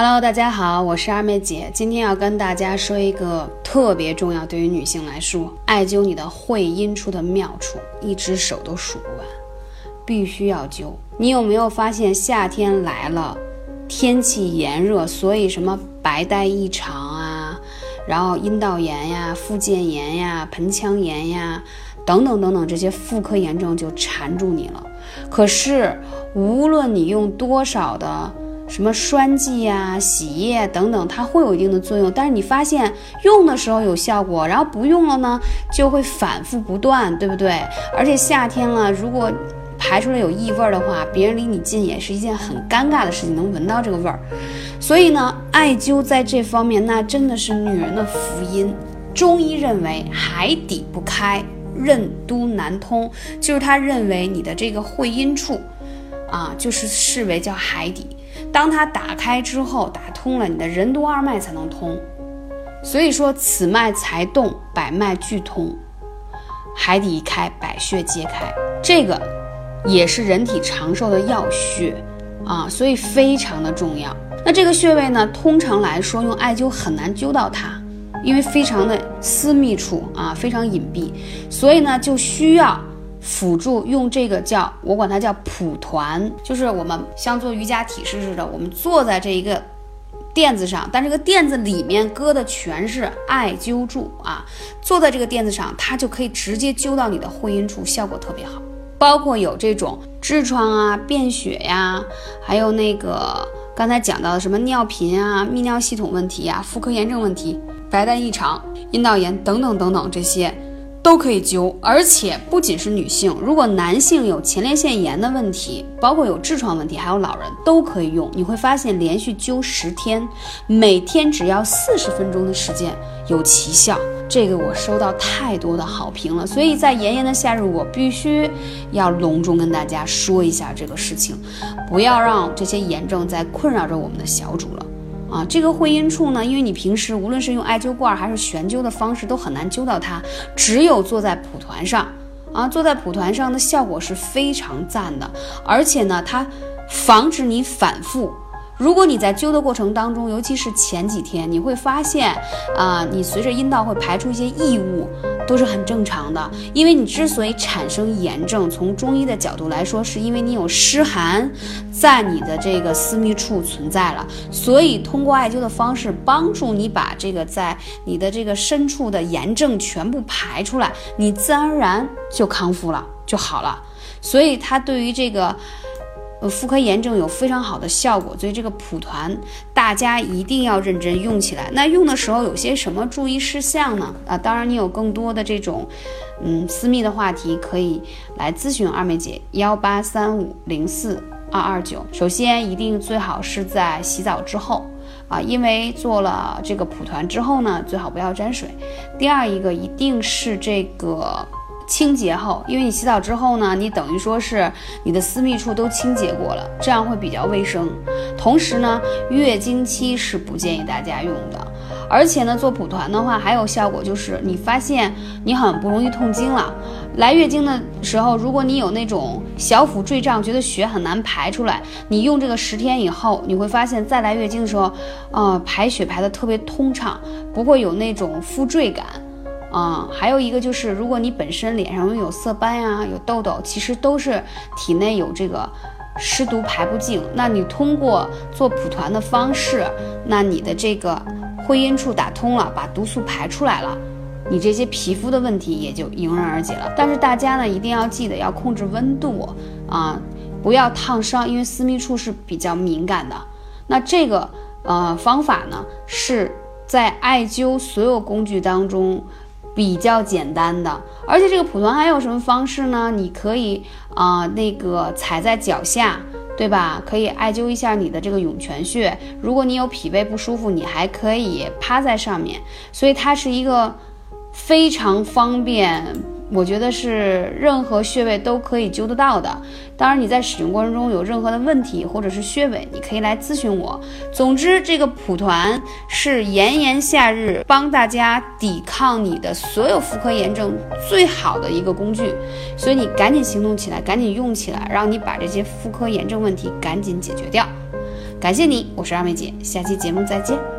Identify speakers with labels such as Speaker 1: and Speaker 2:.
Speaker 1: Hello，大家好，我是二妹姐，今天要跟大家说一个特别重要，对于女性来说，艾灸你的会阴处的妙处，一只手都数不完，必须要灸。你有没有发现夏天来了，天气炎热，所以什么白带异常啊，然后阴道炎呀、附件炎呀、盆腔炎呀，等等等等这些妇科炎症就缠住你了。可是无论你用多少的。什么栓剂呀、洗液等等，它会有一定的作用。但是你发现用的时候有效果，然后不用了呢，就会反复不断，对不对？而且夏天了，如果排出来有异味的话，别人离你近也是一件很尴尬的事情，能闻到这个味儿。所以呢，艾灸在这方面那真的是女人的福音。中医认为海底不开，任督难通，就是他认为你的这个会阴处，啊，就是视为叫海底。当它打开之后，打通了，你的任督二脉才能通。所以说，此脉才动，百脉俱通，海底一开，百穴皆开。这个也是人体长寿的要穴啊，所以非常的重要。那这个穴位呢，通常来说用艾灸很难灸到它，因为非常的私密处啊，非常隐蔽，所以呢就需要。辅助用这个叫我管它叫蒲团，就是我们像做瑜伽体式似的，我们坐在这一个垫子上，但这个垫子里面搁的全是艾灸柱啊，坐在这个垫子上，它就可以直接灸到你的会阴处，效果特别好。包括有这种痔疮啊、便血呀，还有那个刚才讲到的什么尿频啊、泌尿系统问题呀、妇科炎症问题、白带异常、阴道炎等等等等这些。都可以灸，而且不仅是女性，如果男性有前列腺炎的问题，包括有痔疮问题，还有老人都可以用。你会发现，连续灸十天，每天只要四十分钟的时间，有奇效。这个我收到太多的好评了，所以在炎炎的夏日，我必须要隆重跟大家说一下这个事情，不要让这些炎症再困扰着我们的小主了。啊，这个会阴处呢，因为你平时无论是用艾灸罐还是悬灸的方式，都很难灸到它，只有坐在蒲团上，啊，坐在蒲团上的效果是非常赞的，而且呢，它防止你反复。如果你在灸的过程当中，尤其是前几天，你会发现，啊，你随着阴道会排出一些异物，都是很正常的。因为你之所以产生炎症，从中医的角度来说，是因为你有湿寒在你的这个私密处存在了，所以通过艾灸的方式帮助你把这个在你的这个深处的炎症全部排出来，你自然而然就康复了，就好了。所以它对于这个。呃，妇科炎症有非常好的效果，所以这个蒲团大家一定要认真用起来。那用的时候有些什么注意事项呢？啊，当然你有更多的这种，嗯，私密的话题可以来咨询二妹姐幺八三五零四二二九。首先，一定最好是在洗澡之后啊，因为做了这个蒲团之后呢，最好不要沾水。第二一个，一定是这个。清洁后，因为你洗澡之后呢，你等于说是你的私密处都清洁过了，这样会比较卫生。同时呢，月经期是不建议大家用的。而且呢，做蒲团的话还有效果，就是你发现你很不容易痛经了，来月经的时候，如果你有那种小腹坠胀，觉得血很难排出来，你用这个十天以后，你会发现再来月经的时候，呃，排血排的特别通畅，不会有那种腹坠感。啊，还有一个就是，如果你本身脸上有色斑呀、有痘痘，其实都是体内有这个湿毒排不净。那你通过做蒲团的方式，那你的这个会阴处打通了，把毒素排出来了，你这些皮肤的问题也就迎刃而解了。但是大家呢一定要记得要控制温度啊，不要烫伤，因为私密处是比较敏感的。那这个呃方法呢是在艾灸所有工具当中。比较简单的，而且这个蒲团还有什么方式呢？你可以啊，那个踩在脚下，对吧？可以艾灸一下你的这个涌泉穴。如果你有脾胃不舒服，你还可以趴在上面。所以它是一个非常方便。我觉得是任何穴位都可以灸得到的。当然，你在使用过程中有任何的问题或者是穴位，你可以来咨询我。总之，这个蒲团是炎炎夏日帮大家抵抗你的所有妇科炎症最好的一个工具，所以你赶紧行动起来，赶紧用起来，让你把这些妇科炎症问题赶紧解决掉。感谢你，我是二妹姐，下期节目再见。